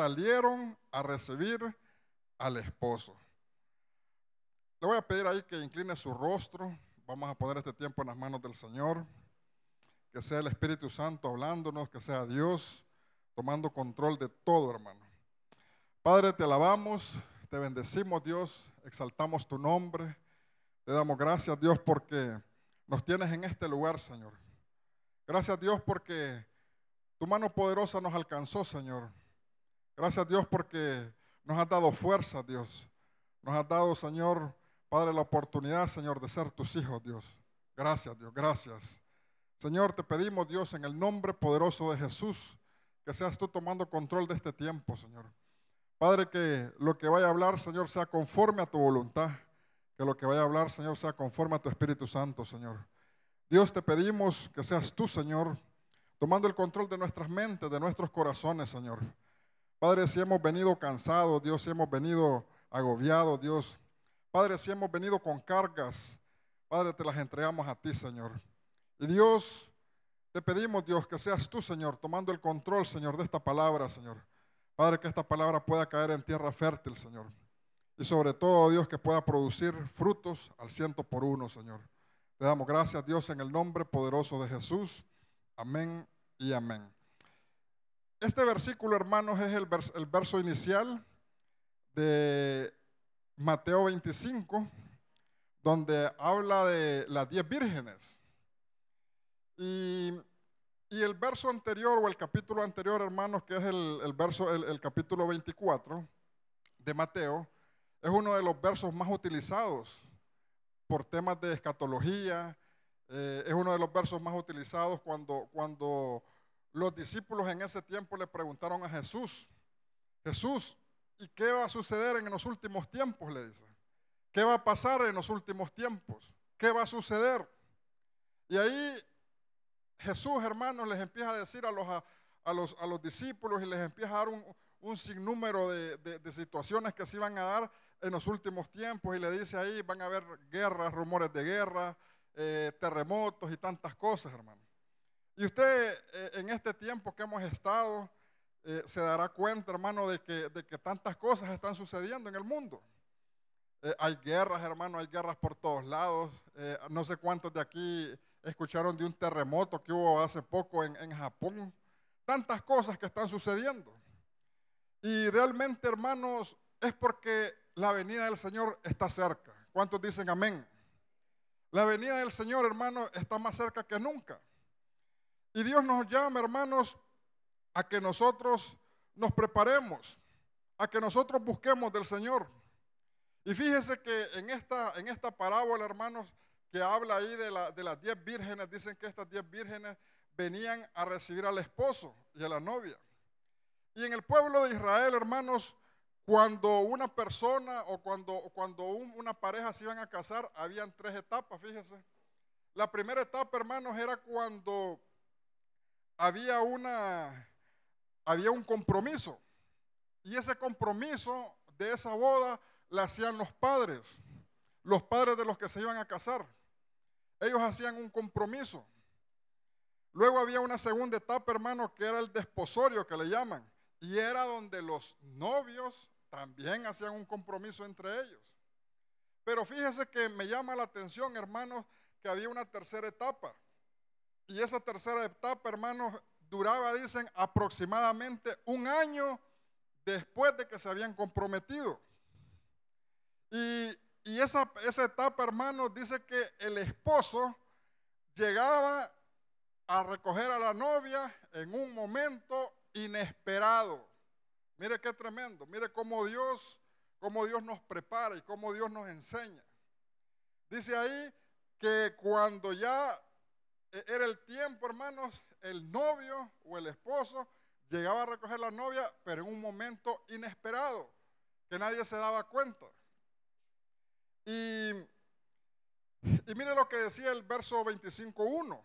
salieron a recibir al esposo. Le voy a pedir ahí que incline su rostro. Vamos a poner este tiempo en las manos del Señor. Que sea el Espíritu Santo hablándonos, que sea Dios tomando control de todo, hermano. Padre, te alabamos, te bendecimos, Dios, exaltamos tu nombre. Te damos gracias, Dios, porque nos tienes en este lugar, Señor. Gracias, Dios, porque tu mano poderosa nos alcanzó, Señor. Gracias, Dios, porque nos has dado fuerza, Dios. Nos has dado, Señor, Padre, la oportunidad, Señor, de ser tus hijos, Dios. Gracias, Dios, gracias. Señor, te pedimos, Dios, en el nombre poderoso de Jesús, que seas tú tomando control de este tiempo, Señor. Padre, que lo que vaya a hablar, Señor, sea conforme a tu voluntad. Que lo que vaya a hablar, Señor, sea conforme a tu Espíritu Santo, Señor. Dios, te pedimos que seas tú, Señor, tomando el control de nuestras mentes, de nuestros corazones, Señor. Padre, si hemos venido cansados, Dios, si hemos venido agobiados, Dios, Padre, si hemos venido con cargas, Padre, te las entregamos a ti, Señor. Y Dios, te pedimos, Dios, que seas tú, Señor, tomando el control, Señor, de esta palabra, Señor. Padre, que esta palabra pueda caer en tierra fértil, Señor. Y sobre todo, Dios, que pueda producir frutos al ciento por uno, Señor. Te damos gracias, Dios, en el nombre poderoso de Jesús. Amén y amén. Este versículo, hermanos, es el, verso inicial de Mateo 25, donde habla de las diez vírgenes. Y, el verso anterior o el capítulo anterior, hermanos, que es el, verso, el, capítulo 24 de Mateo, es uno de los versos más utilizados por temas de escatología. Eh, es uno de los versos más utilizados cuando, cuando los discípulos en ese tiempo le preguntaron a Jesús, Jesús, ¿Y qué va a suceder en los últimos tiempos? Le dice. ¿Qué va a pasar en los últimos tiempos? ¿Qué va a suceder? Y ahí Jesús, hermanos, les empieza a decir a los, a, los, a los discípulos y les empieza a dar un, un sinnúmero de, de, situaciones que se iban a dar en los últimos tiempos. Y le dice ahí, van a haber guerras, rumores de guerra, eh, terremotos y tantas cosas, hermano. Y usted eh, en este tiempo que hemos estado, eh, se dará cuenta, hermano, de que, de que tantas cosas están sucediendo en el mundo. Eh, hay guerras, hermano, hay guerras por todos lados. No sé cuántos de aquí escucharon de un terremoto que hubo hace poco en, en Japón. Tantas cosas que están sucediendo. Y realmente, hermanos, es porque la venida del Señor está cerca. ¿Cuántos dicen amén? La venida del Señor, hermano, está más cerca que nunca. Y Dios nos llama, hermanos, a que nosotros nos preparemos, a que nosotros busquemos del Señor. Y fíjese que en esta, en esta parábola, hermanos, que habla ahí de, la, de las diez vírgenes, dicen que estas diez vírgenes venían a recibir al esposo y a la novia. Y en el pueblo de Israel, hermanos, cuando una persona o cuando, cuando una pareja se iban a casar, habían tres etapas, fíjese. La primera etapa, hermanos, era cuando había una, había un compromiso. Y ese compromiso de esa boda la hacían los padres, los padres de los que se iban a casar. Ellos hacían un compromiso. Luego había una segunda etapa, hermano, que era el desposorio, que le llaman. Y era donde los novios también hacían un compromiso entre ellos. Pero fíjese que me llama la atención, hermanos, que había una tercera etapa. Y esa tercera etapa, hermanos, duraba, dicen, aproximadamente un año después de que se habían comprometido. Y, esa, esa etapa, hermanos, dice que el esposo llegaba a recoger a la novia en un momento inesperado. Mire qué tremendo, mire cómo Dios, cómo Dios nos prepara y cómo Dios nos enseña. Dice ahí que cuando ya era el tiempo, hermanos, el novio o el esposo llegaba a recoger la novia, pero en un momento inesperado, que nadie se daba cuenta. Y, y mire lo que decía el verso 25.1,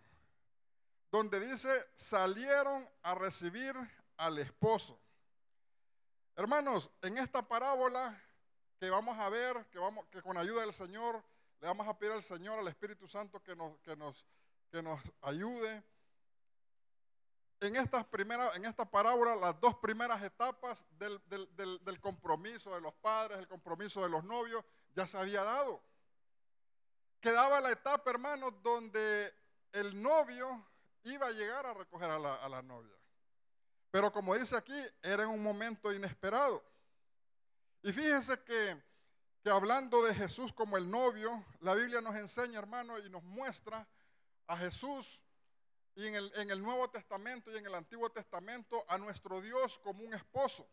donde dice, salieron a recibir al esposo. Hermanos, en esta parábola que vamos a ver, que, vamos, que con ayuda del Señor, le vamos a pedir al Señor, al Espíritu Santo, que nos, que nos, que nos ayude en, estas primeras, en esta parábola las dos primeras etapas del, del compromiso de los padres, el compromiso de los novios, ya se había dado. Quedaba la etapa, hermanos, donde el novio iba a llegar a recoger a la, novia. Pero como dice aquí, era en un momento inesperado. Y fíjense que, que hablando de Jesús como el novio, la Biblia nos enseña, hermano, y nos muestra a Jesús y en el, en el, Nuevo Testamento y en el Antiguo Testamento a nuestro Dios como un esposo.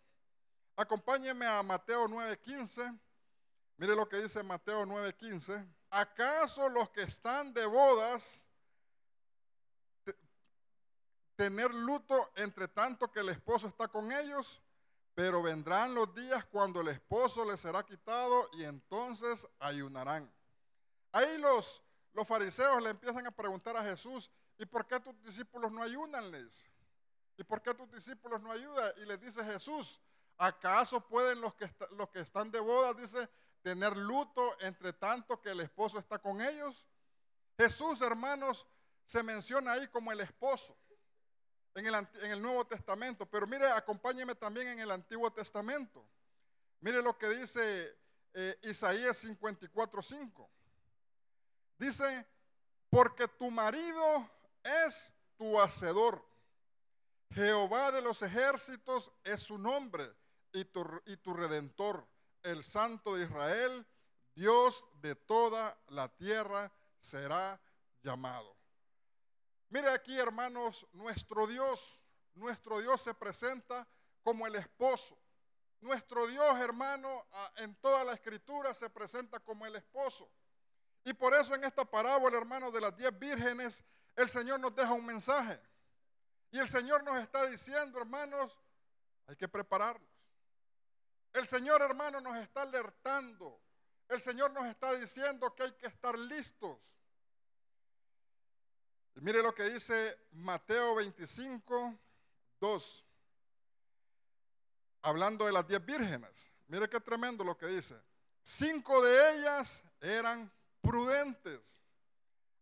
Acompáñeme a Mateo 9:15. Mire lo que dice Mateo 9:15. ¿Acaso los que están de bodas tener luto entre tanto que el esposo está con ellos, pero vendrán los días cuando el esposo les será quitado y entonces ayunarán. Ahí los, los fariseos le empiezan a preguntar a Jesús, ¿y por qué tus discípulos no ayunan? Les? ¿Y por qué tus discípulos no ayudan? Y les dice Jesús, ¿acaso pueden los que, los que están de boda, dice, tener luto entre tanto que el esposo está con ellos? Jesús, hermanos, se menciona ahí como el esposo en el, Nuevo Testamento, pero mire, acompáñeme también en el Antiguo Testamento. Mire lo que dice eh, Isaías 54:5. Dice, porque tu marido es tu hacedor. Jehová de los ejércitos es su nombre y tu, y tu redentor, el Santo de Israel, Dios de toda la tierra será llamado. Mire aquí, hermanos, nuestro Dios, nuestro Dios se presenta como el esposo. Nuestro Dios, hermano, en toda la escritura se presenta como el esposo. Y por eso en esta parábola, hermano, de las diez vírgenes, el Señor nos deja un mensaje. Y el Señor nos está diciendo, hermanos, hay que prepararnos. El Señor, hermano, nos está alertando. El Señor nos está diciendo que hay que estar listos. Y mire lo que dice Mateo 25, 2. Hablando de las diez vírgenes. Mire qué tremendo lo que dice. Cinco de ellas eran prudentes.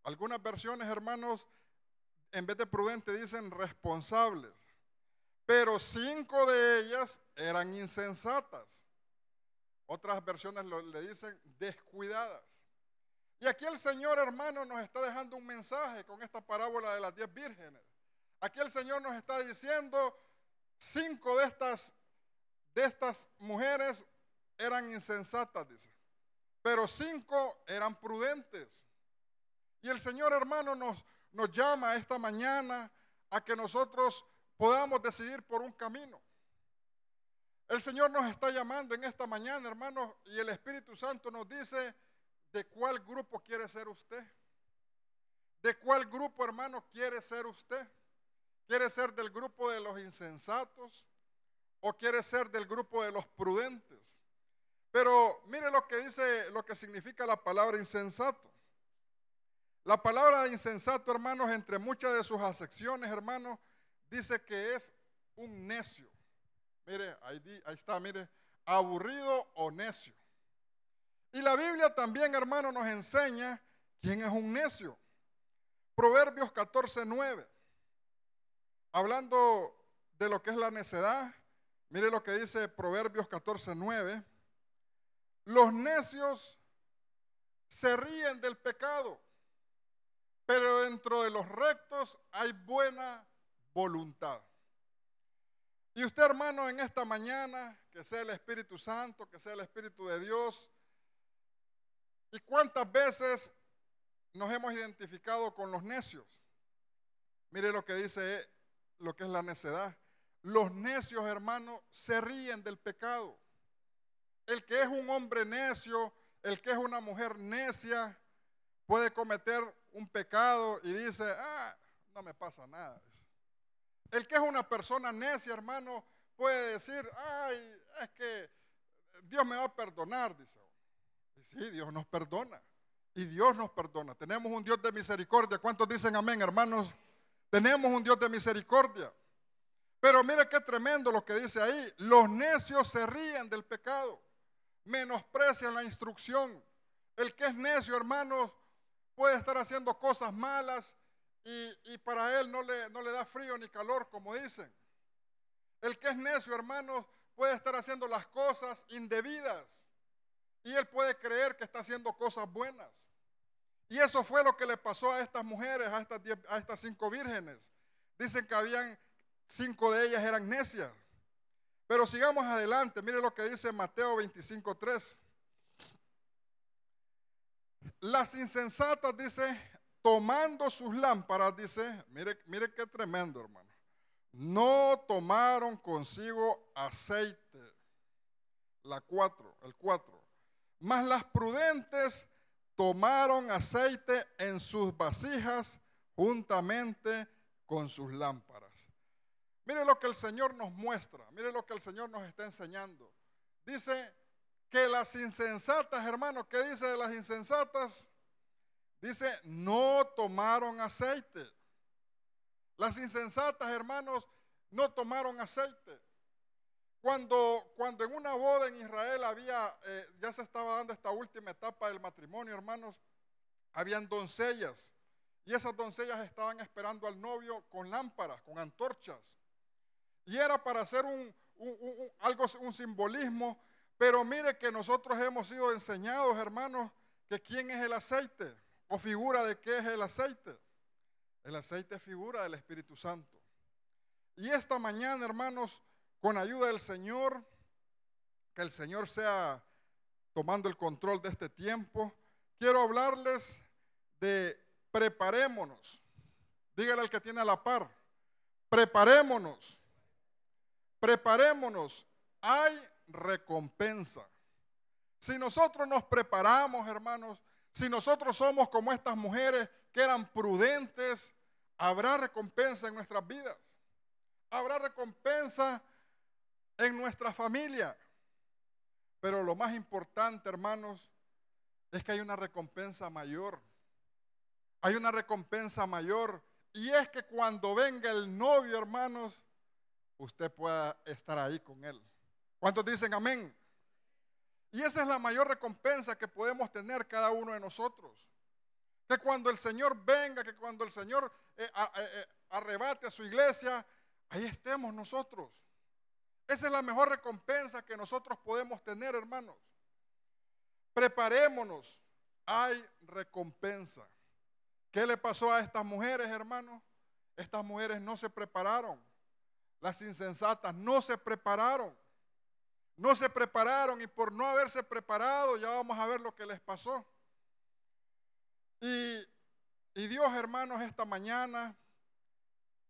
Algunas versiones, hermanos, en vez de prudentes dicen responsables. Pero cinco de ellas eran insensatas. Otras versiones le dicen descuidadas. Y aquí el Señor, hermano, nos está dejando un mensaje con esta parábola de las diez vírgenes. Aquí el Señor nos está diciendo, cinco de estas, de estas mujeres eran insensatas, dice. Pero cinco eran prudentes. Y el Señor, hermano, nos, nos llama esta mañana a que nosotros podamos decidir por un camino. El Señor nos está llamando en esta mañana, hermanos, y el Espíritu Santo nos dice, ¿De cuál grupo quiere ser usted? ¿De cuál grupo, hermano, quiere ser usted? ¿Quiere ser del grupo de los insensatos o quiere ser del grupo de los prudentes? Pero mire lo que dice, lo que significa la palabra insensato. La palabra insensato, hermanos, entre muchas de sus acepciones, hermanos, dice que es un necio. Mire, ahí, está, mire, aburrido o necio. Y la Biblia también, hermano, nos enseña quién es un necio. Proverbios 14, 9. Hablando de lo que es la necedad, mire lo que dice Proverbios 14, 9. Los necios se ríen del pecado, pero dentro de los rectos hay buena voluntad. Y usted, hermano, en esta mañana, que sea el Espíritu Santo, que sea el Espíritu de Dios, ¿Y cuántas veces nos hemos identificado con los necios? Mire lo que dice lo que es la necedad. Los necios, hermanos, se ríen del pecado. El que es un hombre necio, el que es una mujer necia, puede cometer un pecado y dice, ah, no me pasa nada. El que es una persona necia, hermano, puede decir, ay, es que Dios me va a perdonar, dice. Sí, Dios nos perdona. Y Dios nos perdona. Tenemos un Dios de misericordia. ¿Cuántos dicen amén, hermanos? Tenemos un Dios de misericordia. Pero mire qué tremendo lo que dice ahí. Los necios se ríen del pecado. Menosprecian la instrucción. El que es necio, hermanos, puede estar haciendo cosas malas y, para él no le, da frío ni calor, como dicen. El que es necio, hermanos, puede estar haciendo las cosas indebidas y él puede creer que está haciendo cosas buenas. Y eso fue lo que le pasó a estas mujeres, a estas, a estas cinco vírgenes. Dicen que habían cinco de ellas eran necias. Pero sigamos adelante. Mire lo que dice Mateo 25:3. Las insensatas, dice, tomando sus lámparas, dice, mire, mire qué tremendo, hermano. No tomaron consigo aceite. La cuatro, el cuatro. Mas las prudentes tomaron aceite en sus vasijas juntamente con sus lámparas. Mire lo que el Señor nos muestra, mire lo que el Señor nos está enseñando. Dice que las insensatas, hermanos, ¿qué dice de las insensatas? Dice, no tomaron aceite. Las insensatas, hermanos, no tomaron aceite. Cuando, cuando en una boda en Israel había, eh, ya se estaba dando esta última etapa del matrimonio, hermanos, habían doncellas. Y esas doncellas estaban esperando al novio con lámparas, con antorchas. Y era para hacer un, algo, un simbolismo. Pero mire que nosotros hemos sido enseñados, hermanos, que quién es el aceite o figura de qué es el aceite. El aceite es figura del Espíritu Santo. Y esta mañana, hermanos, con ayuda del Señor, que el Señor sea tomando el control de este tiempo, quiero hablarles de preparémonos. Dígale al que tiene a la par, preparémonos, preparémonos, hay recompensa. Si nosotros nos preparamos, hermanos, si nosotros somos como estas mujeres que eran prudentes, habrá recompensa en nuestras vidas. Habrá recompensa en nuestra familia. Pero lo más importante, hermanos, es que hay una recompensa mayor. Hay una recompensa mayor. Y es que cuando venga el novio, hermanos, usted pueda estar ahí con él. ¿Cuántos dicen amén? Y esa es la mayor recompensa que podemos tener cada uno de nosotros. Que cuando el Señor venga, que cuando el Señor eh, eh, arrebate a su iglesia, ahí estemos nosotros. Esa es la mejor recompensa que nosotros podemos tener, hermanos. Preparémonos. Hay recompensa. ¿Qué le pasó a estas mujeres, hermanos? Estas mujeres no se prepararon. Las insensatas no se prepararon. No se prepararon y por no haberse preparado ya vamos a ver lo que les pasó. Y, Dios, hermanos, esta mañana,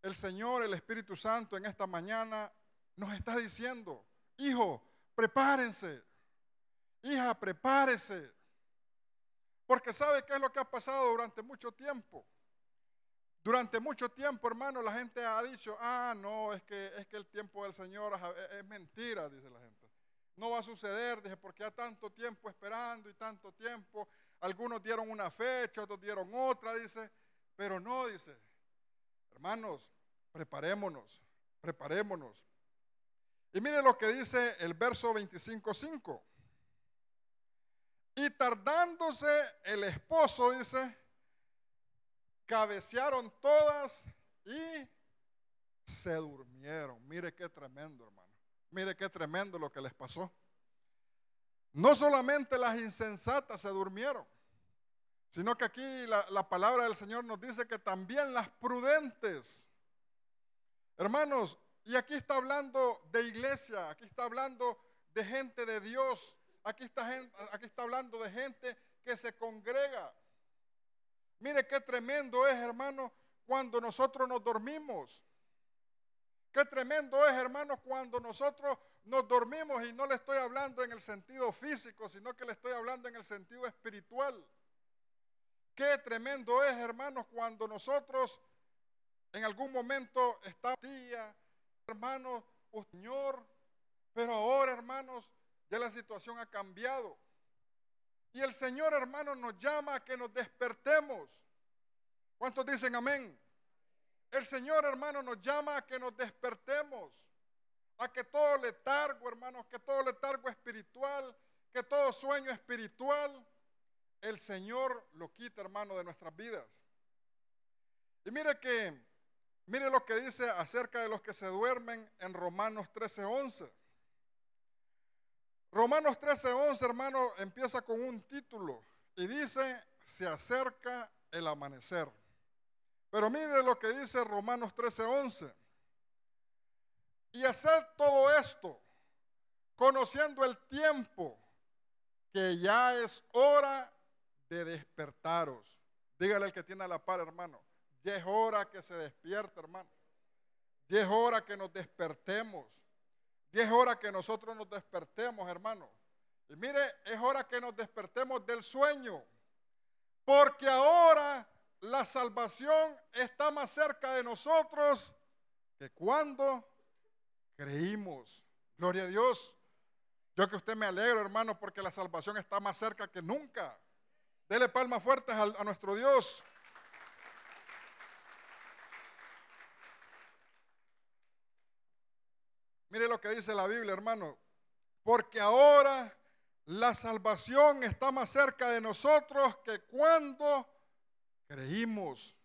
el Señor, el Espíritu Santo en esta mañana nos está diciendo, hijo, prepárense. Hija, prepárese. Porque sabe qué es lo que ha pasado durante mucho tiempo. Durante mucho tiempo, hermano, la gente ha dicho, ah, no, es que, es que el tiempo del Señor es mentira, dice la gente. No va a suceder, dije, porque ya tanto tiempo esperando y tanto tiempo. Algunos dieron una fecha, otros dieron otra, dice. Pero no, dice. Hermanos, preparémonos, preparémonos. Y mire lo que dice el verso 25.5. Y tardándose el esposo, dice, cabecearon todas y se durmieron. Mire qué tremendo, hermano. Mire qué tremendo lo que les pasó. No solamente las insensatas se durmieron, sino que aquí la, palabra del Señor nos dice que también las prudentes. Hermanos, y aquí está hablando de iglesia, aquí está hablando de gente de Dios, aquí está, aquí está hablando de gente que se congrega. Mire qué tremendo es, hermano, cuando nosotros nos dormimos. Qué tremendo es, hermanos, cuando nosotros nos dormimos y no le estoy hablando en el sentido físico, sino que le estoy hablando en el sentido espiritual. Qué tremendo es, hermanos, cuando nosotros en algún momento estamos, tía, hermanos, Señor, pero ahora, hermanos, ya la situación ha cambiado. Y el Señor, hermanos, nos llama a que nos despertemos. ¿Cuántos dicen amén? El Señor, hermano, nos llama a que nos despertemos, a que todo letargo, hermanos, que todo letargo espiritual, que todo sueño espiritual, el Señor lo quita, hermano, de nuestras vidas. Y mire que, mire lo que dice acerca de los que se duermen en Romanos 13:11. Romanos 13:11, hermano, empieza con un título y dice, se acerca el amanecer. Pero mire lo que dice Romanos 13:11. Y hacer todo esto, conociendo el tiempo, que ya es hora de despertaros. Dígale al que tiene la par, hermano. Ya es hora que se despierte, hermano. Ya es hora que nos despertemos. Ya es hora que nosotros nos despertemos, hermano. Y mire, es hora que nos despertemos del sueño. Porque ahora la salvación está más cerca de nosotros que cuando creímos. Gloria a Dios. Yo que usted me alegro, hermano, porque la salvación está más cerca que nunca. Dele palmas fuertes a, a nuestro Dios. Mire lo que dice la Biblia, hermano. Porque ahora la salvación está más cerca de nosotros que cuando creímos.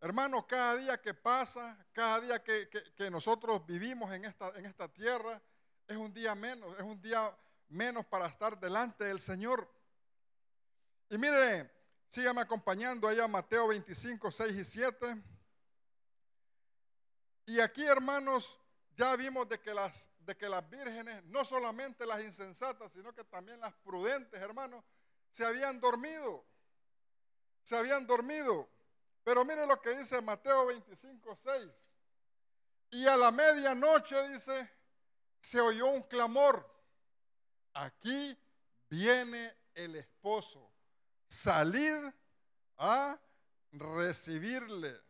Hermano, cada día que pasa, cada día que, que, nosotros vivimos en esta, en esta tierra, es un día menos, es un día menos para estar delante del Señor. Y mire, sígame acompañando allá Mateo 25, 6 y 7. Y aquí, hermanos, ya vimos de que las, de que las vírgenes, no solamente las insensatas, sino que también las prudentes, hermanos, se habían dormido. Se habían dormido. Pero mire lo que dice Mateo 25, 6. Y a la medianoche dice, se oyó un clamor. Aquí viene el esposo. Salid a recibirle.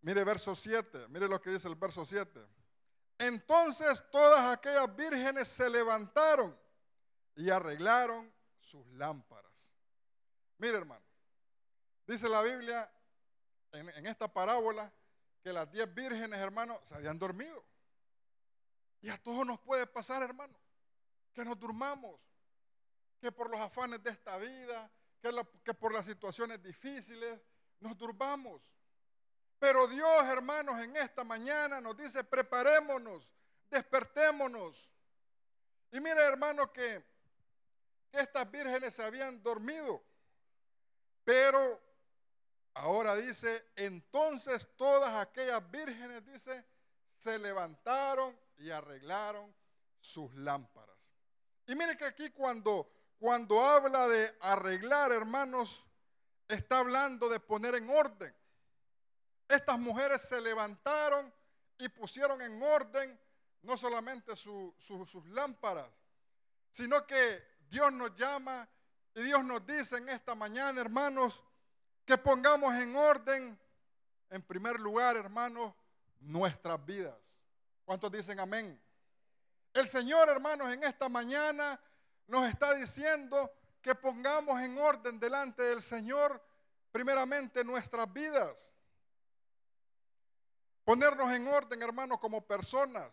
Mire verso 7, mire lo que dice el verso 7. Entonces todas aquellas vírgenes se levantaron y arreglaron sus lámparas. Mire hermano, dice la Biblia en, esta parábola que las diez vírgenes, hermano, se habían dormido. Y a todos nos puede pasar, hermano, que nos durmamos, que por los afanes de esta vida, que, que por las situaciones difíciles, nos durmamos. Pero Dios, hermanos, en esta mañana nos dice, preparémonos, despertémonos. Y mire, hermano, que, que estas vírgenes se habían dormido. Pero ahora dice, entonces todas aquellas vírgenes, dice, se levantaron y arreglaron sus lámparas. Y mire que aquí cuando, cuando habla de arreglar, hermanos, está hablando de poner en orden. Estas mujeres se levantaron y pusieron en orden no solamente sus lámparas, sino que Dios nos llama y Dios nos dice en esta mañana, hermanos, que pongamos en orden, en primer lugar, hermanos, nuestras vidas. ¿Cuántos dicen amén? El Señor, hermanos, en esta mañana nos está diciendo que pongamos en orden delante del Señor, primeramente, nuestras vidas. Ponernos en orden, hermano, como personas.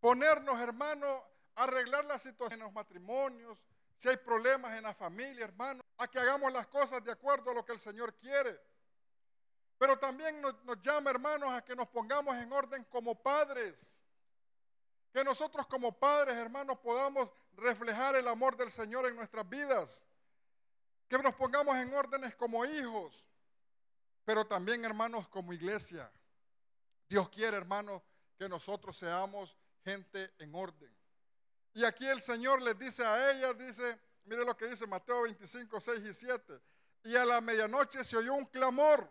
Ponernos, hermano, arreglar la situación en los matrimonios, si hay problemas en la familia, hermano, a que hagamos las cosas de acuerdo a lo que el Señor quiere. Pero también nos, nos, llama, hermanos, a que nos pongamos en orden como padres. Que nosotros como padres, hermanos, podamos reflejar el amor del Señor en nuestras vidas. Que nos pongamos en órdenes como hijos, pero también, hermanos, como iglesia. Dios quiere, hermano, que nosotros seamos gente en orden. Y aquí el Señor les dice a ellas, dice, mire lo que dice Mateo 25, 6 y 7. Y a la medianoche se oyó un clamor.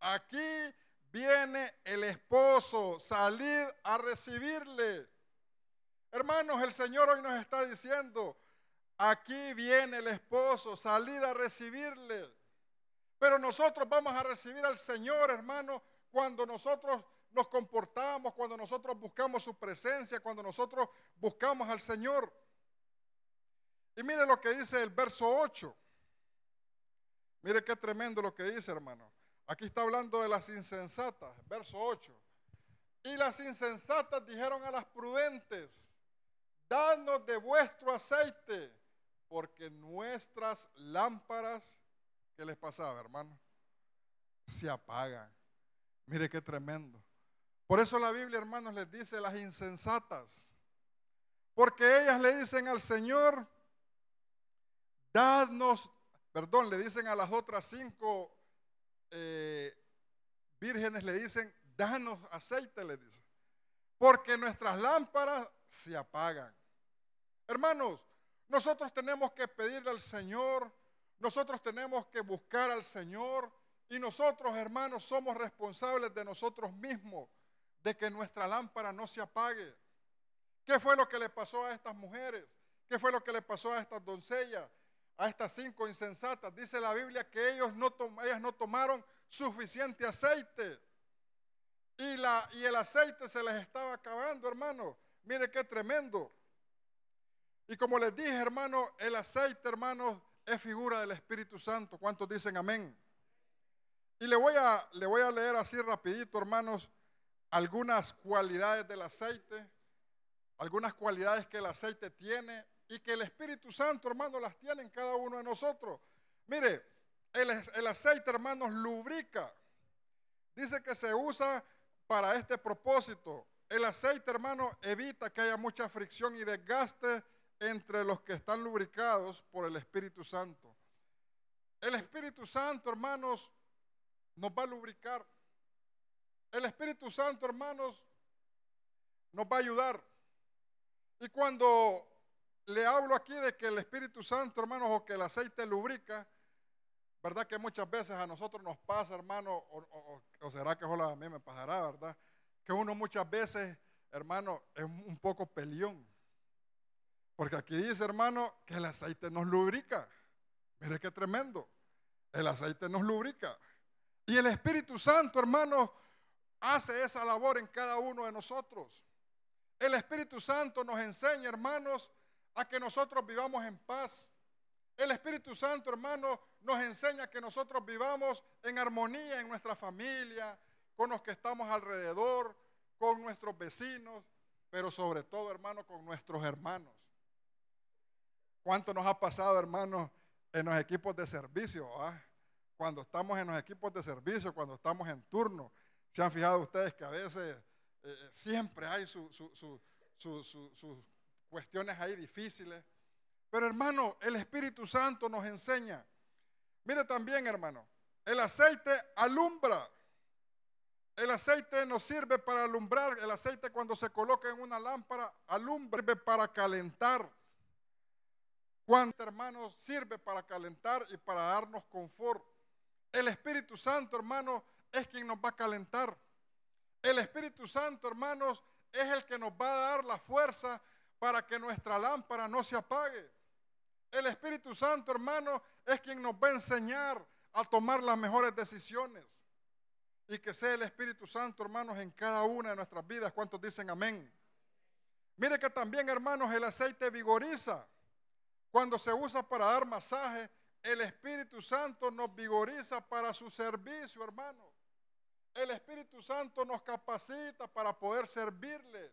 Aquí viene el esposo, salid a recibirle. Hermanos, el Señor hoy nos está diciendo, aquí viene el esposo, salid a recibirle. Pero nosotros vamos a recibir al Señor, hermano, cuando nosotros nos comportamos, cuando nosotros buscamos su presencia, cuando nosotros buscamos al Señor. Y mire lo que dice el verso 8. Mire qué tremendo lo que dice, hermano. Aquí está hablando de las insensatas, verso 8. Y las insensatas dijeron a las prudentes, danos de vuestro aceite, porque nuestras lámparas, ¿qué les pasaba, hermano? se apagan. Mire qué tremendo. Por eso la Biblia, hermanos, les dice las insensatas. Porque ellas le dicen al Señor, dadnos, perdón, le dicen a las otras cinco eh, vírgenes, le dicen, danos aceite, le dicen. Porque nuestras lámparas se apagan. Hermanos, nosotros tenemos que pedirle al Señor, nosotros tenemos que buscar al Señor y nosotros, hermanos, somos responsables de nosotros mismos, de que nuestra lámpara no se apague. ¿Qué fue lo que le pasó a estas mujeres? ¿Qué fue lo que le pasó a estas doncellas? A estas cinco insensatas. Dice la Biblia que ellos no ellas no tomaron suficiente aceite. Y, la, y el aceite se les estaba acabando, hermano. Mire qué tremendo. Y como les dije, hermano, el aceite, hermano, es figura del Espíritu Santo. ¿Cuántos dicen amén? Y le voy a, le voy a leer así rapidito, hermanos, algunas cualidades del aceite, algunas cualidades que el aceite tiene y que el Espíritu Santo, hermano, las tiene en cada uno de nosotros. Mire, el, el aceite, hermanos, lubrica. Dice que se usa para este propósito. El aceite, hermano, evita que haya mucha fricción y desgaste entre los que están lubricados por el Espíritu Santo. El Espíritu Santo, hermanos, nos va a lubricar. El Espíritu Santo, hermanos, nos va a ayudar. Y cuando le hablo aquí de que el Espíritu Santo, hermanos, o que el aceite lubrica, ¿verdad? Que muchas veces a nosotros nos pasa, hermano, o, será que solo a mí me pasará, ¿verdad? Que uno muchas veces, hermano, es un poco peleón. Porque aquí dice, hermano, que el aceite nos lubrica. Mire qué tremendo. El aceite nos lubrica. Y el Espíritu Santo, hermano, hace esa labor en cada uno de nosotros. El Espíritu Santo nos enseña, hermanos, a que nosotros vivamos en paz. El Espíritu Santo, hermano, nos enseña que nosotros vivamos en armonía en nuestra familia, con los que estamos alrededor, con nuestros vecinos, pero sobre todo, hermano, con nuestros hermanos. ¿Cuánto nos ha pasado, hermanos, en los equipos de servicio? Ah? Cuando estamos en los equipos de servicio, cuando estamos en turno, se han fijado ustedes que a veces eh, siempre hay sus cuestiones ahí difíciles. Pero hermano, el Espíritu Santo nos enseña. Mire también, hermano, el aceite alumbra. El aceite nos sirve para alumbrar. El aceite cuando se coloca en una lámpara alumbra, sirve para calentar. Cuánto, hermanos, sirve para calentar y para darnos confort. El Espíritu Santo, hermanos, es quien nos va a calentar. El Espíritu Santo, hermanos, es el que nos va a dar la fuerza para que nuestra lámpara no se apague. El Espíritu Santo, hermanos, es quien nos va a enseñar a tomar las mejores decisiones. Y que sea el Espíritu Santo, hermanos, en cada una de nuestras vidas. ¿Cuántos dicen amén? Mire que también, hermanos, el aceite vigoriza. Cuando se usa para dar masaje, el Espíritu Santo nos vigoriza para su servicio, hermano. El Espíritu Santo nos capacita para poder servirle.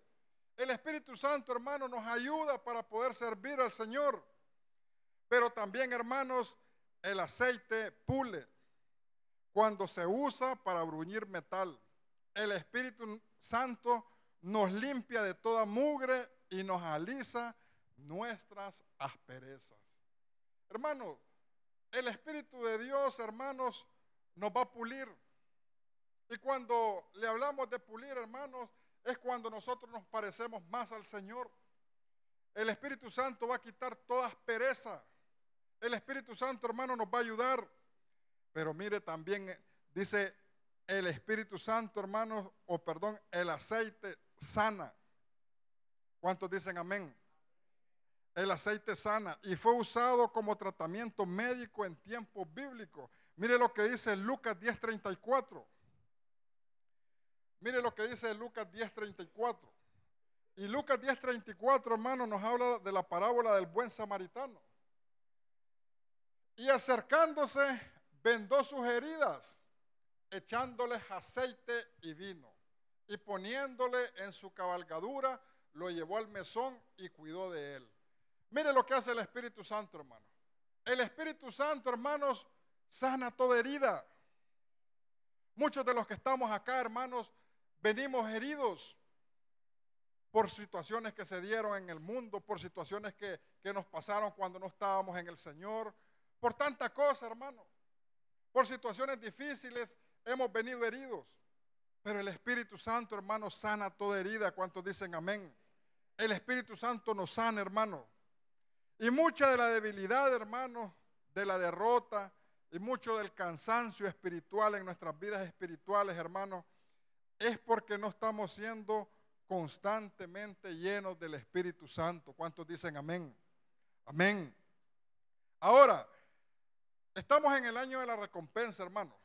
El Espíritu Santo, hermano, nos ayuda para poder servir al Señor. Pero también, hermanos, el aceite pule cuando se usa para bruñir metal. El Espíritu Santo nos limpia de toda mugre y nos alisa nuestras asperezas. Hermanos, el Espíritu de Dios, hermanos, nos va a pulir. Y cuando le hablamos de pulir, hermanos, es cuando nosotros nos parecemos más al Señor. El Espíritu Santo va a quitar toda aspereza. El Espíritu Santo, hermano, nos va a ayudar. Pero mire también, eh, dice el Espíritu Santo, hermanos, o perdón, el aceite sana. ¿Cuántos dicen amén? el aceite sana y fue usado como tratamiento médico en tiempos bíblicos. Mire lo que dice Lucas 10:34. Mire lo que dice Lucas 10:34. Y Lucas 10:34, hermano, nos habla de la parábola del buen samaritano. Y acercándose, vendó sus heridas, echándoles aceite y vino. Y poniéndole en su cabalgadura, lo llevó al mesón y cuidó de él. Mire lo que hace el Espíritu Santo, hermano. El Espíritu Santo, hermanos, sana toda herida. Muchos de los que estamos acá, hermanos, venimos heridos por situaciones que se dieron en el mundo, por situaciones que, que nos pasaron cuando no estábamos en el Señor, por tanta cosa, hermano. Por situaciones difíciles hemos venido heridos. Pero el Espíritu Santo, hermano, sana toda herida. ¿Cuántos dicen amén? El Espíritu Santo nos sana, hermano. Y mucha de la debilidad, hermano, de la derrota y mucho del cansancio espiritual en nuestras vidas espirituales, hermano, es porque no estamos siendo constantemente llenos del Espíritu Santo. ¿Cuántos dicen amén? Amén. Ahora, estamos en el año de la recompensa, hermano.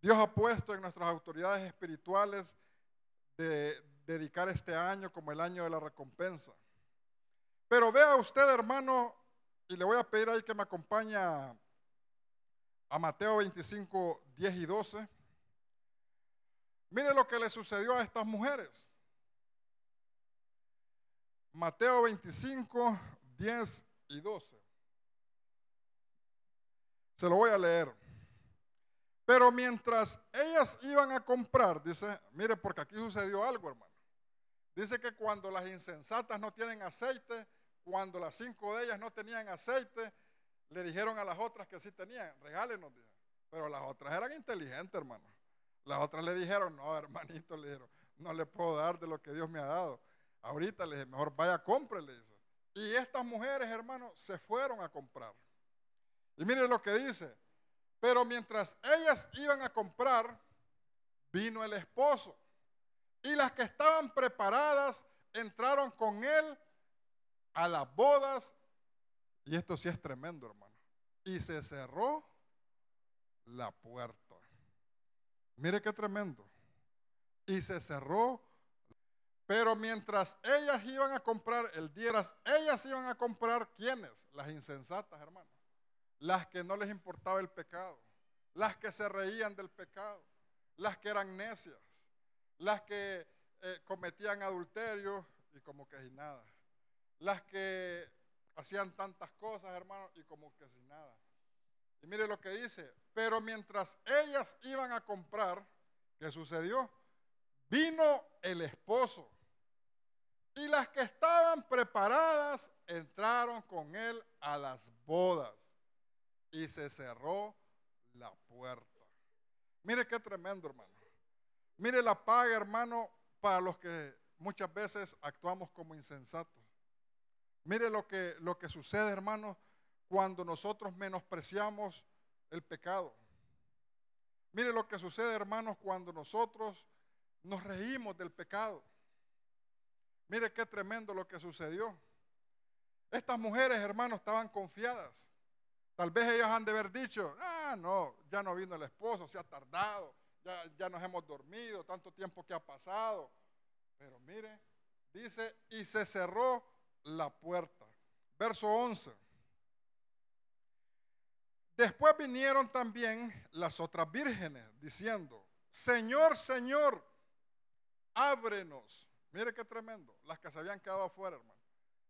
Dios ha puesto en nuestras autoridades espirituales de dedicar este año como el año de la recompensa. Pero vea usted, hermano, y le voy a pedir ahí que me acompañe a Mateo 25, 10 y 12. Mire lo que le sucedió a estas mujeres. Mateo 25, 10 y 12. Se lo voy a leer. Pero mientras ellas iban a comprar, dice, mire, porque aquí sucedió algo, hermano. Dice que cuando las insensatas no tienen aceite, cuando las cinco de ellas no tenían aceite, le dijeron a las otras que sí tenían, regálenos. Pero las otras eran inteligentes, hermano. Las otras le dijeron, no, hermanito, le dijeron, no le puedo dar de lo que Dios me ha dado. Ahorita le dije, mejor vaya, cómprele. Y estas mujeres, hermano, se fueron a comprar. Y mire lo que dice, pero mientras ellas iban a comprar, vino el esposo. Y las que estaban preparadas entraron con él a las bodas. Y esto sí es tremendo, hermano. Y se cerró la puerta. Mire qué tremendo. Y se cerró. Pero mientras ellas iban a comprar el dieras, ellas iban a comprar quiénes? Las insensatas, hermano las que no les importaba el pecado, las que se reían del pecado, las que eran necias, las que eh, cometían adulterio y como que sin nada, las que hacían tantas cosas, hermano, y como que sin nada. Y mire lo que dice, pero mientras ellas iban a comprar, ¿qué sucedió? Vino el esposo. Y las que estaban preparadas entraron con él a las bodas y se cerró la puerta. Mire qué tremendo, hermano. Mire la paga, hermano, para los que muchas veces actuamos como insensatos. Mire lo que, lo que sucede, hermano, cuando nosotros menospreciamos el pecado. Mire lo que sucede, hermanos, cuando nosotros nos reímos del pecado. Mire qué tremendo lo que sucedió. Estas mujeres, hermanos, estaban confiadas. Tal vez ellos han de haber dicho, ah, no, ya no vino el esposo, se ha tardado, ya, ya nos hemos dormido, tanto tiempo que ha pasado. Pero mire, dice, y se cerró la puerta. Verso 11. Después vinieron también las otras vírgenes diciendo, Señor, Señor, ábrenos. Mire qué tremendo. Las que se habían quedado afuera, hermano.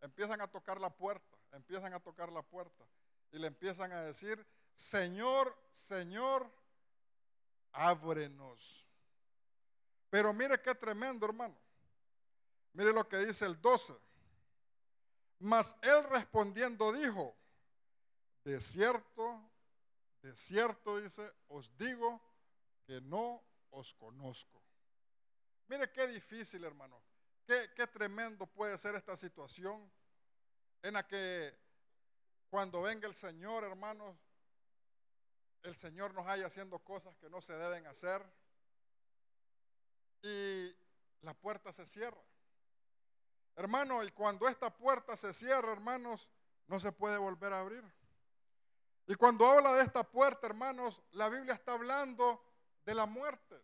Empiezan a tocar la puerta, empiezan a tocar la puerta y le empiezan a decir, Señor, Señor, ábrenos. Pero mire qué tremendo, hermano. Mire lo que dice el 12. Mas él respondiendo dijo, de cierto, de cierto dice, os digo que no os conozco. Mire qué difícil, hermano. Qué, qué tremendo puede ser esta situación en la que cuando venga el Señor, hermanos, el Señor nos haya haciendo cosas que no se deben hacer y la puerta se cierra. Hermano, y cuando esta puerta se cierra, hermanos, no se puede volver a abrir. Y cuando habla de esta puerta, hermanos, la Biblia está hablando de la muerte.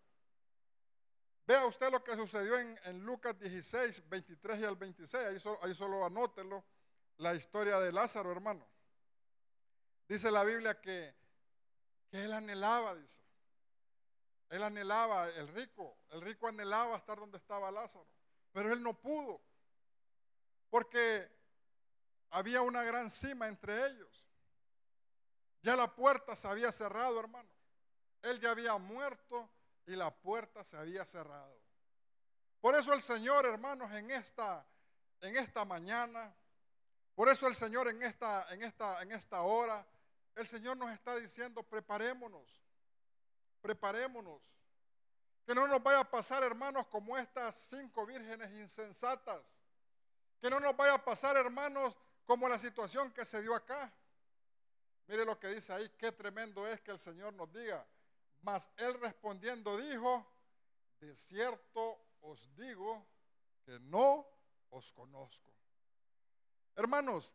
Vea usted lo que sucedió en, Lucas 16, 23 y al 26. Ahí solo, ahí anótelo. La historia de Lázaro, hermano. Dice la Biblia que, él anhelaba, dice. Él anhelaba, el rico, el rico anhelaba estar donde estaba Lázaro, pero él no pudo, porque había una gran cima entre ellos. Ya la puerta se había cerrado, hermano. Él ya había muerto y la puerta se había cerrado. Por eso el Señor, hermanos, en esta, en esta mañana, por eso el Señor en esta, en, esta, en esta hora, el Señor nos está diciendo, preparémonos, preparémonos. Que no nos vaya a pasar, hermanos, como estas cinco vírgenes insensatas. Que no nos vaya a pasar, hermanos, como la situación que se dio acá. Mire lo que dice ahí, qué tremendo es que el Señor nos diga. Mas él respondiendo dijo, de cierto os digo que no os conozco. Hermanos,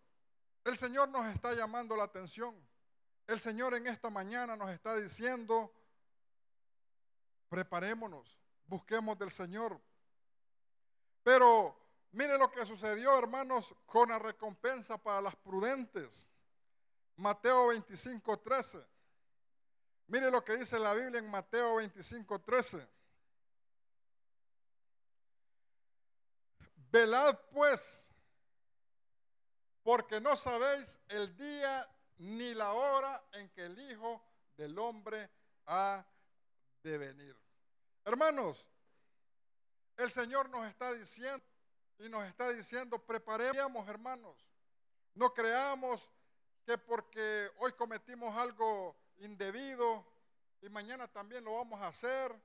el Señor nos está llamando la atención. El Señor en esta mañana nos está diciendo, preparémonos, busquemos del Señor. Pero mire lo que sucedió, hermanos, con la recompensa para las prudentes. Mateo 25, 13. Mire lo que dice la Biblia en Mateo 25, 13. Velad pues, porque no sabéis el día ni la hora en que el Hijo del Hombre ha de venir. Hermanos, el Señor nos está diciendo y nos está diciendo, preparemos hermanos, no creamos que porque hoy cometimos algo indebido y mañana también lo vamos a hacer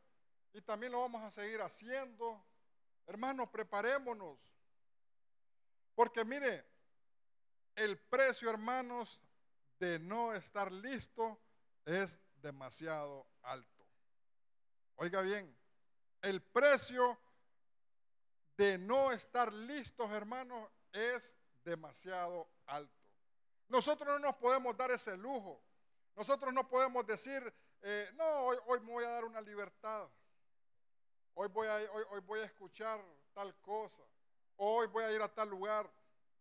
y también lo vamos a seguir haciendo. Hermanos, preparémonos. Porque mire, el precio, hermanos, de no estar listo es demasiado alto. Oiga bien, el precio de no estar listos, hermanos, es demasiado alto. Nosotros no nos podemos dar ese lujo. Nosotros no podemos decir, eh, no, hoy, me voy a dar una libertad. Hoy voy, a, hoy, voy a escuchar tal cosa. Hoy voy a ir a tal lugar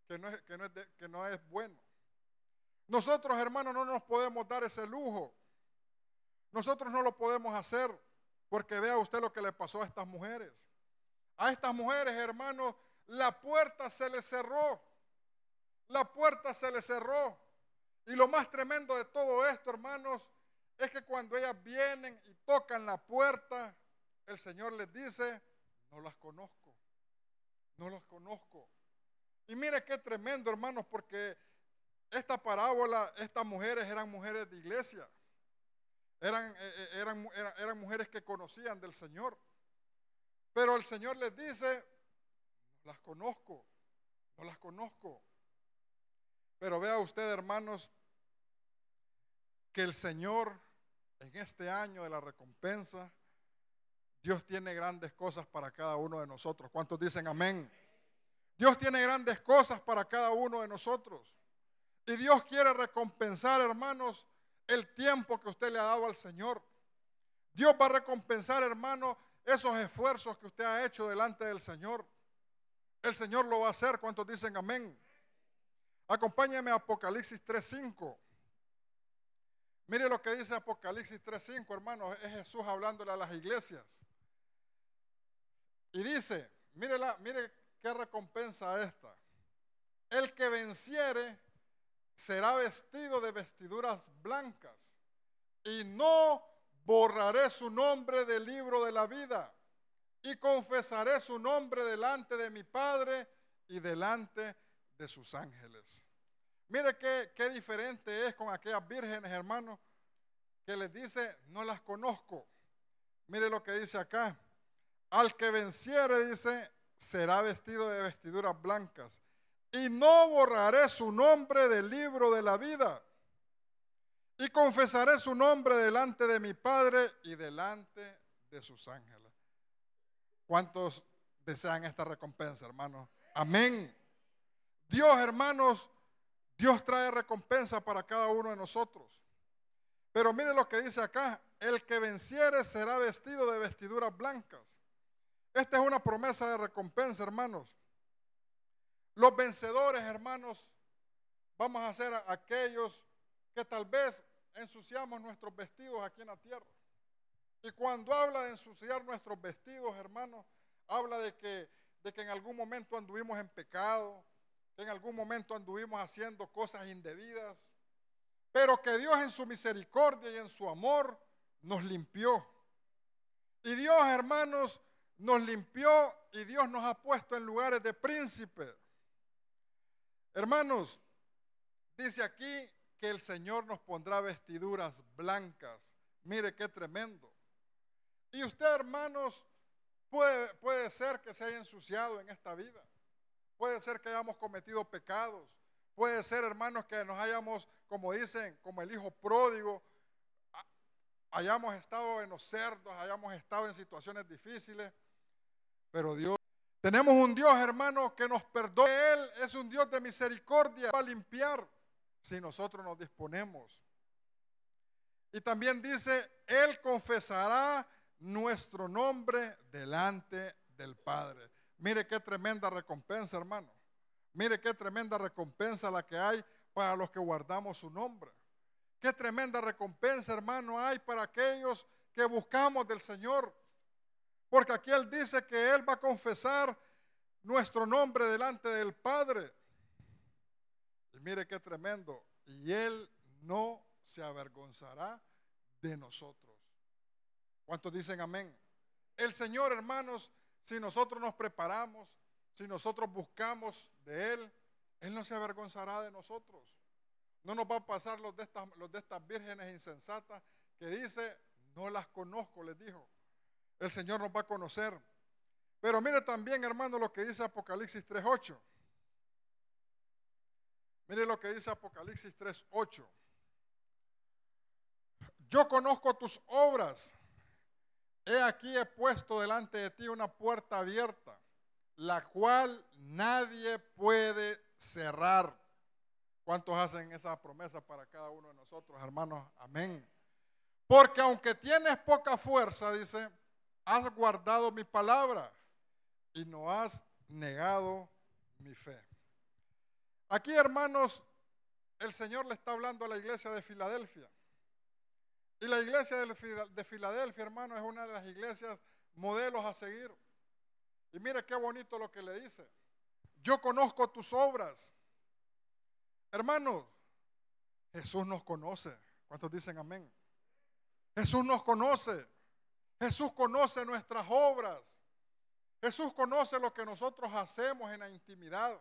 que no es, que no es, que no es bueno. Nosotros, hermanos, no nos podemos dar ese lujo. Nosotros no lo podemos hacer porque vea usted lo que le pasó a estas mujeres. A estas mujeres, hermanos, la puerta se les cerró. La puerta se le cerró. Y lo más tremendo de todo esto, hermanos, es que cuando ellas vienen y tocan la puerta, el Señor les dice, no las conozco, no las conozco. Y mire qué tremendo, hermanos, porque esta parábola, estas mujeres eran mujeres de iglesia, eran, eh, eh, eran, eran, eran mujeres que conocían del Señor. Pero el Señor les dice, no las conozco, no las conozco. Pero vea usted, hermanos, que el Señor en este año de la recompensa, Dios tiene grandes cosas para cada uno de nosotros. ¿Cuántos dicen amén? Dios tiene grandes cosas para cada uno de nosotros. Y Dios quiere recompensar, hermanos, el tiempo que usted le ha dado al Señor. Dios va a recompensar, hermanos, esos esfuerzos que usted ha hecho delante del Señor. El Señor lo va a hacer. ¿Cuántos dicen amén? Acompáñame a Apocalipsis 3.5. Mire lo que dice Apocalipsis 3.5, hermanos. Es Jesús hablándole a las iglesias. Y dice, mire, mire qué recompensa esta. El que venciere será vestido de vestiduras blancas y no borraré su nombre del libro de la vida y confesaré su nombre delante de mi Padre y delante de sus ángeles. Mire qué, qué diferente es con aquellas vírgenes, hermanos, que les dice, no las conozco. Mire lo que dice acá. Al que venciere, dice, será vestido de vestiduras blancas. Y no borraré su nombre del libro de la vida. Y confesaré su nombre delante de mi Padre y delante de sus ángeles. ¿Cuántos desean esta recompensa, hermanos? Amén. Dios, hermanos, Dios trae recompensa para cada uno de nosotros. Pero mire lo que dice acá, el que venciere será vestido de vestiduras blancas. Esta es una promesa de recompensa, hermanos. Los vencedores, hermanos, vamos a ser aquellos que tal vez ensuciamos nuestros vestidos aquí en la tierra. Y cuando habla de ensuciar nuestros vestidos, hermanos, habla de que, de que en algún momento anduvimos en pecado, que en algún momento anduvimos haciendo cosas indebidas, pero que Dios en su misericordia y en su amor nos limpió. Y Dios, hermanos, nos limpió y Dios nos ha puesto en lugares de príncipe. Hermanos, dice aquí que el Señor nos pondrá vestiduras blancas. Mire qué tremendo. Y usted, hermanos, puede, puede ser que se haya ensuciado en esta vida. Puede ser que hayamos cometido pecados. Puede ser, hermanos, que nos hayamos, como dicen, como el hijo pródigo, hayamos estado en los cerdos, hayamos estado en situaciones difíciles. Pero Dios, tenemos un Dios, hermano, que nos perdona. Él es un Dios de misericordia para limpiar si nosotros nos disponemos. Y también dice, Él confesará nuestro nombre delante del Padre. Mire qué tremenda recompensa, hermano. Mire qué tremenda recompensa la que hay para los que guardamos su nombre. Qué tremenda recompensa, hermano, hay para aquellos que buscamos del Señor. Porque aquí Él dice que Él va a confesar nuestro nombre delante del Padre. Y mire qué tremendo. Y Él no se avergonzará de nosotros. ¿Cuántos dicen amén? El Señor, hermanos, si nosotros nos preparamos, si nosotros buscamos de Él, Él no se avergonzará de nosotros. No nos va a pasar los de estas, los de estas vírgenes insensatas que dice, no las conozco, les dijo. El Señor nos va a conocer. Pero mire también, hermano, lo que dice Apocalipsis 3.8. Mire lo que dice Apocalipsis 3.8. Yo conozco tus obras. He aquí he puesto delante de ti una puerta abierta, la cual nadie puede cerrar. ¿Cuántos hacen esa promesa para cada uno de nosotros, hermanos? Amén. Porque aunque tienes poca fuerza, dice, has guardado mi palabra y no has negado mi fe. Aquí, hermanos, el Señor le está hablando a la iglesia de Filadelfia. Y la iglesia de Filadelfia, hermano, es una de las iglesias modelos a seguir. Y mire qué bonito lo que le dice. Yo conozco tus obras. Hermanos, Jesús nos conoce. ¿Cuántos dicen amén? Jesús nos conoce. Jesús conoce nuestras obras. Jesús conoce lo que nosotros hacemos en la intimidad.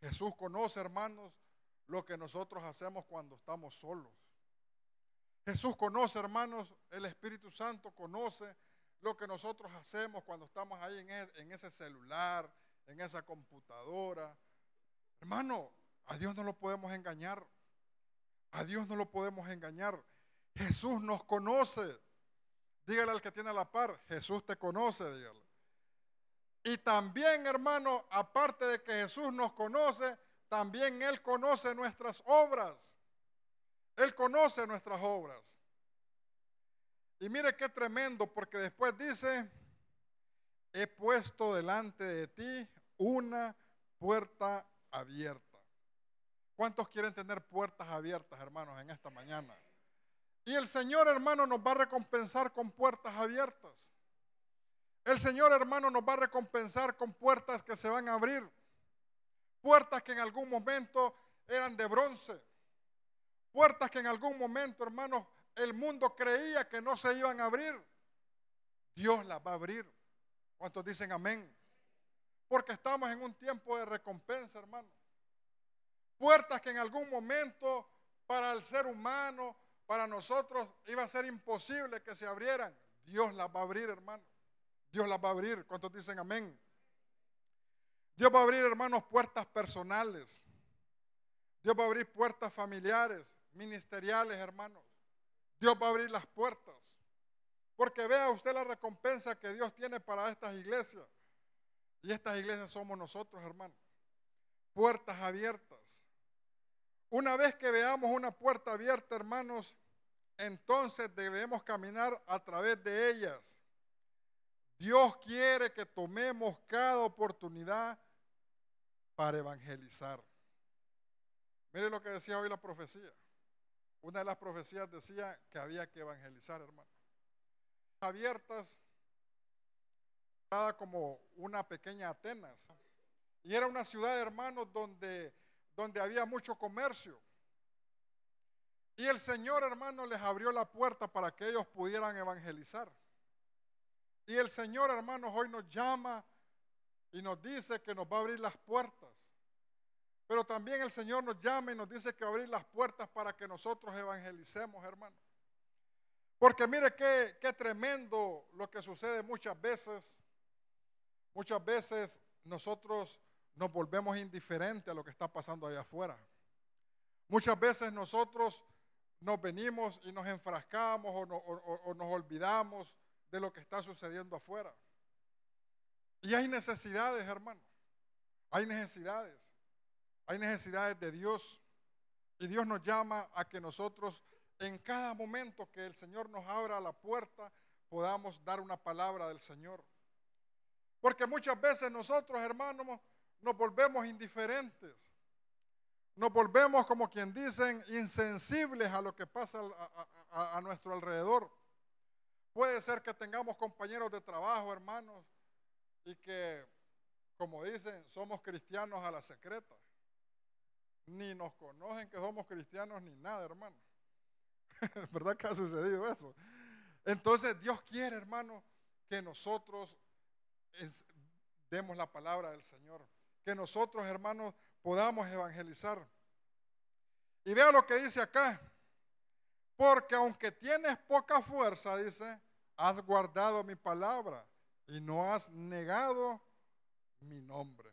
Jesús conoce, hermanos, lo que nosotros hacemos cuando estamos solos. Jesús conoce, hermanos, el Espíritu Santo conoce lo que nosotros hacemos cuando estamos ahí en, ese celular, en esa computadora. Hermano, a Dios no lo podemos engañar. A Dios no lo podemos engañar. Jesús nos conoce. Dígale al que tiene la par, Jesús te conoce, dígale. Y también, hermano, aparte de que Jesús nos conoce, también Él conoce nuestras obras. Él conoce nuestras obras. Y mire qué tremendo, porque después dice, he puesto delante de ti una puerta abierta. ¿Cuántos quieren tener puertas abiertas, hermanos, en esta mañana? Y el Señor, hermano, nos va a recompensar con puertas abiertas. El Señor, hermano, nos va a recompensar con puertas que se van a abrir. Puertas que en algún momento eran de bronce. Puertas que en algún momento, hermanos, el mundo creía que no se iban a abrir. Dios las va a abrir. ¿Cuántos dicen amén? Porque estamos en un tiempo de recompensa, hermano. Puertas que en algún momento para el ser humano, para nosotros, iba a ser imposible que se abrieran. Dios las va a abrir, hermano. Dios las va a abrir. ¿Cuántos dicen amén? Dios va a abrir, hermanos, puertas personales. Dios va a abrir puertas familiares ministeriales, hermanos. Dios va a abrir las puertas. Porque vea usted la recompensa que Dios tiene para estas iglesias. Y estas iglesias somos nosotros, hermanos. Puertas abiertas. Una vez que veamos una puerta abierta, hermanos, entonces debemos caminar a través de ellas. Dios quiere que tomemos cada oportunidad para evangelizar. Mire lo que decía hoy la profecía. Una de las profecías decía que había que evangelizar, hermano. Abiertas, como una pequeña Atenas. Y era una ciudad, hermanos, donde, donde había mucho comercio. Y el Señor, hermano, les abrió la puerta para que ellos pudieran evangelizar. Y el Señor, hermanos, hoy nos llama y nos dice que nos va a abrir las puertas. Pero también el Señor nos llama y nos dice que abrir las puertas para que nosotros evangelicemos, hermano. Porque mire qué, qué tremendo lo que sucede muchas veces. Muchas veces nosotros nos volvemos indiferentes a lo que está pasando allá afuera. Muchas veces nosotros nos venimos y nos enfrascamos o, nos olvidamos de lo que está sucediendo afuera. Y hay necesidades, hermano. Hay necesidades. Hay necesidades de Dios. Y Dios nos llama a que nosotros en cada momento que el Señor nos abra la puerta podamos dar una palabra del Señor. Porque muchas veces nosotros, hermanos, nos volvemos indiferentes. Nos volvemos, como quien dicen, insensibles a lo que pasa a, a nuestro alrededor. Puede ser que tengamos compañeros de trabajo, hermanos, y que, como dicen, somos cristianos a la secreta. Ni nos conocen que somos cristianos ni nada, hermano. ¿Verdad que ha sucedido eso? Entonces Dios quiere, hermano, que nosotros demos la palabra del Señor. Que nosotros, hermanos, podamos evangelizar. Y vea lo que dice acá. Porque aunque tienes poca fuerza, dice, has guardado mi palabra y no has negado mi nombre.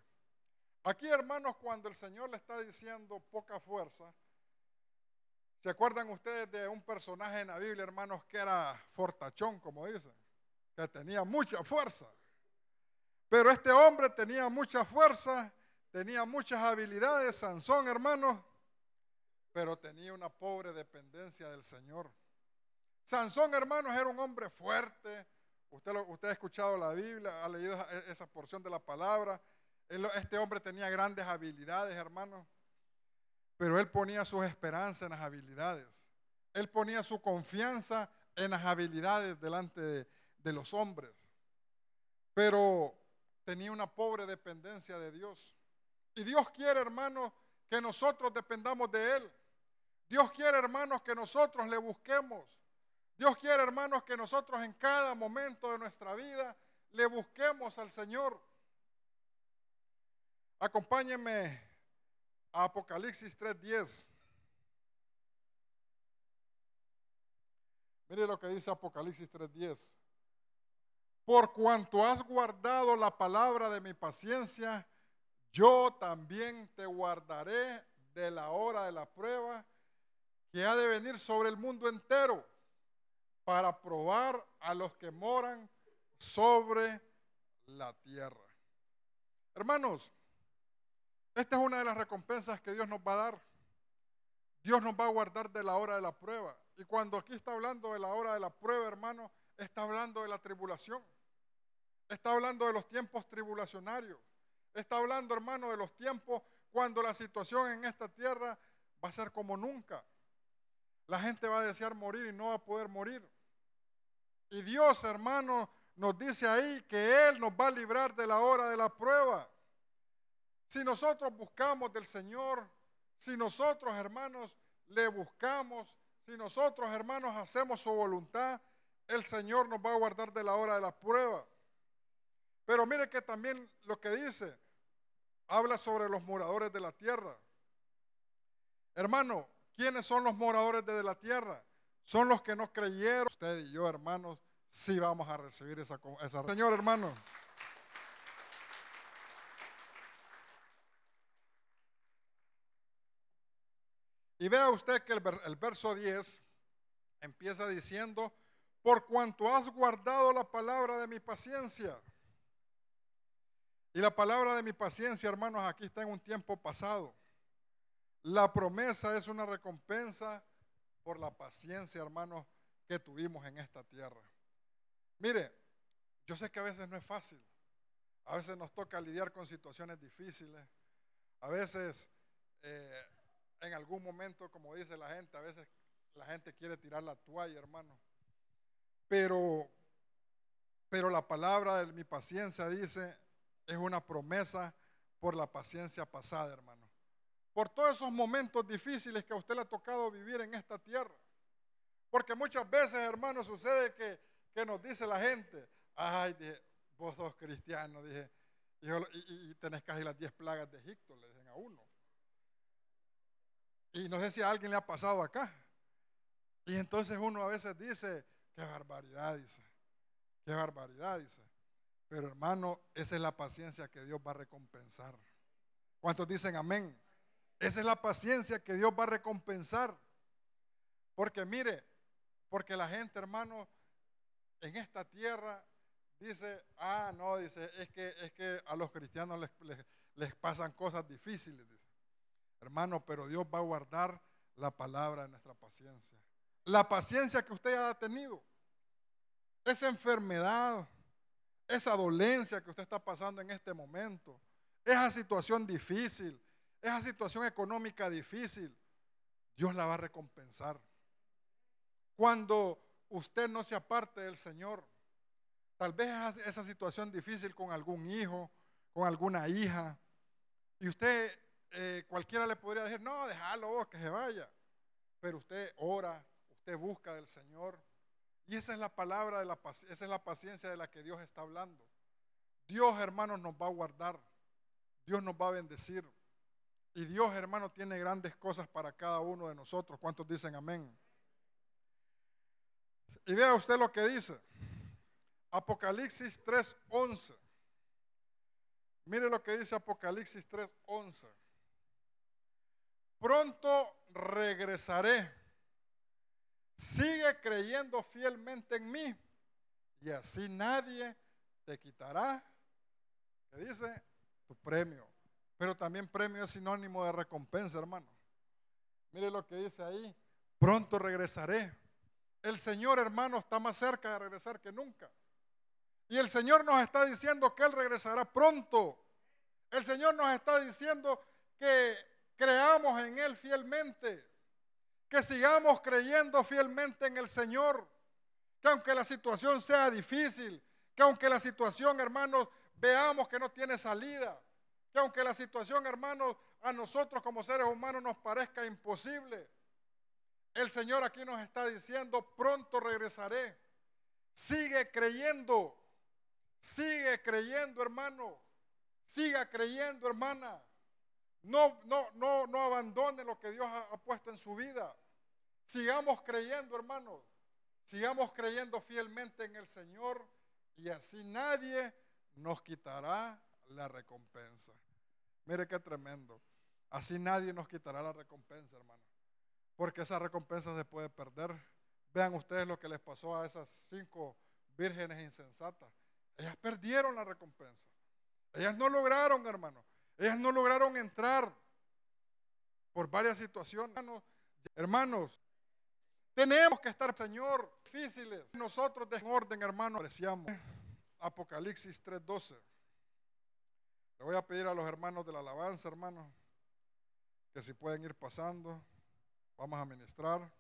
Aquí, hermanos, cuando el Señor le está diciendo poca fuerza, ¿se acuerdan ustedes de un personaje en la Biblia, hermanos, que era fortachón, como dicen? Que tenía mucha fuerza. Pero este hombre tenía mucha fuerza, tenía muchas habilidades, Sansón, hermanos, pero tenía una pobre dependencia del Señor. Sansón, hermanos, era un hombre fuerte, Usted, usted ha escuchado la Biblia, ha leído esa porción de la palabra. Este hombre tenía grandes habilidades, hermano. Pero él ponía sus esperanzas en las habilidades. Él ponía su confianza en las habilidades delante de, de los hombres. Pero tenía una pobre dependencia de Dios. Y Dios quiere, hermanos, que nosotros dependamos de Él. Dios quiere, hermanos, que nosotros le busquemos. Dios quiere, hermanos, que nosotros en cada momento de nuestra vida le busquemos al Señor. Acompáñenme a Apocalipsis 3:10. Mire lo que dice Apocalipsis 3:10. Por cuanto has guardado la palabra de mi paciencia, yo también te guardaré de la hora de la prueba que ha de venir sobre el mundo entero para probar a los que moran sobre la tierra. Hermanos, esta es una de las recompensas que Dios nos va a dar. Dios nos va a guardar de la hora de la prueba. Y cuando aquí está hablando de la hora de la prueba, hermano, está hablando de la tribulación. Está hablando de los tiempos tribulacionarios. Está hablando, hermano, de los tiempos cuando la situación en esta tierra va a ser como nunca. La gente va a desear morir y no va a poder morir. Y Dios, hermano, nos dice ahí que Él nos va a librar de la hora de la prueba. Si nosotros buscamos del Señor, si nosotros, hermanos, le buscamos, si nosotros, hermanos, hacemos su voluntad, el Señor nos va a guardar de la hora de la prueba. Pero mire que también lo que dice, habla sobre los moradores de la tierra. Hermano, ¿quiénes son los moradores de la tierra? son los que no creyeron. Usted y yo, hermanos, sí vamos a recibir esa, esa Señor, hermano. Y vea usted que el, verso 10 empieza diciendo, por cuanto has guardado la palabra de mi paciencia. Y la palabra de mi paciencia, hermanos, aquí está en un tiempo pasado. La promesa es una recompensa por la paciencia, hermanos, que tuvimos en esta tierra. Mire, yo sé que a veces no es fácil. A veces nos toca lidiar con situaciones difíciles. A veces, eh, en algún momento, como dice la gente, a veces la gente quiere tirar la toalla, hermano. Pero, pero la palabra de mi paciencia dice, es una promesa por la paciencia pasada, hermano. por todos esos momentos difíciles que a usted le ha tocado vivir en esta tierra. Porque muchas veces, hermano, sucede que, que nos dice la gente, ay, vos sos cristiano, dije, y, tenés casi las 10 plagas de Egipto, le dicen a uno. Y no sé si a alguien le ha pasado acá. Y entonces uno a veces dice, qué barbaridad, dice, qué barbaridad, dice. Pero hermano, esa es la paciencia que Dios va a recompensar. ¿Cuántos dicen amén? Esa es la paciencia que Dios va a recompensar. Porque mire, porque la gente, hermano, en esta tierra dice, ah, no, dice, es que, es que a los cristianos les, les, pasan cosas difíciles. Hermano, pero Dios va a guardar la palabra de nuestra paciencia. La paciencia que usted ha tenido. Esa enfermedad, esa dolencia que usted está pasando en este momento, esa situación difícil, esa situación económica difícil, Dios la va a recompensar. Cuando usted no se aparte del Señor, tal vez esa situación difícil con algún hijo, con alguna hija, y usted, eh, cualquiera le podría decir, no, déjalo que se vaya. Pero usted ora, usted busca del Señor, y esa es la palabra, de la, esa es la paciencia de la que Dios está hablando. Dios, hermanos, nos va a guardar. Dios nos va a bendecir. Y Dios, hermano, tiene grandes cosas para cada uno de nosotros. ¿Cuántos dicen amén? Y vea usted lo que dice. Apocalipsis 3:11. Mire lo que dice Apocalipsis 3:11. Pronto regresaré Sigue creyendo fielmente en mí y así nadie te quitará, ¿qué dice? Tu premio. Pero también premio es sinónimo de recompensa, hermano. Mire lo que dice ahí, pronto regresaré. El Señor, hermano, está más cerca de regresar que nunca. Y el Señor nos está diciendo que Él regresará pronto. El Señor nos está diciendo que creamos en Él fielmente que sigamos creyendo fielmente en el Señor, que aunque la situación sea difícil, que aunque la situación, hermanos, veamos que no tiene salida, que aunque la situación, hermanos, a nosotros como seres humanos nos parezca imposible, el Señor aquí nos está diciendo, pronto regresaré. Sigue creyendo, sigue creyendo, hermano. Siga creyendo, hermana. No, no, no, no abandone lo que Dios ha, puesto en su vida. Sigamos creyendo, hermanos. Sigamos creyendo fielmente en el Señor y así nadie nos quitará la recompensa. Mire qué tremendo. Así nadie nos quitará la recompensa, hermano. Porque esa recompensa se puede perder. Vean ustedes lo que les pasó a esas cinco vírgenes insensatas. Ellas perdieron la recompensa. Ellas no lograron, hermano. Ellas no lograron entrar por varias situaciones. Hermanos, tenemos que estar, Señor, difíciles. Nosotros de orden, hermano, apreciamos. Apocalipsis 3:12. Le voy a pedir a los hermanos de la alabanza, hermano, que si pueden ir pasando, vamos a ministrar.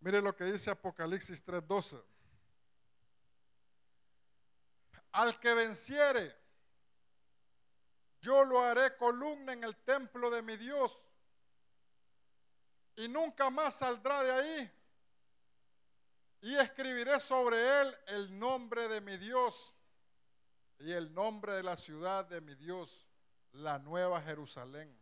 Mire lo que dice Apocalipsis 3:12. Al que venciere, yo lo haré columna en el templo de mi Dios y nunca más saldrá de ahí. Y escribiré sobre él el nombre de mi Dios y el nombre de la ciudad de mi Dios, la nueva Jerusalén,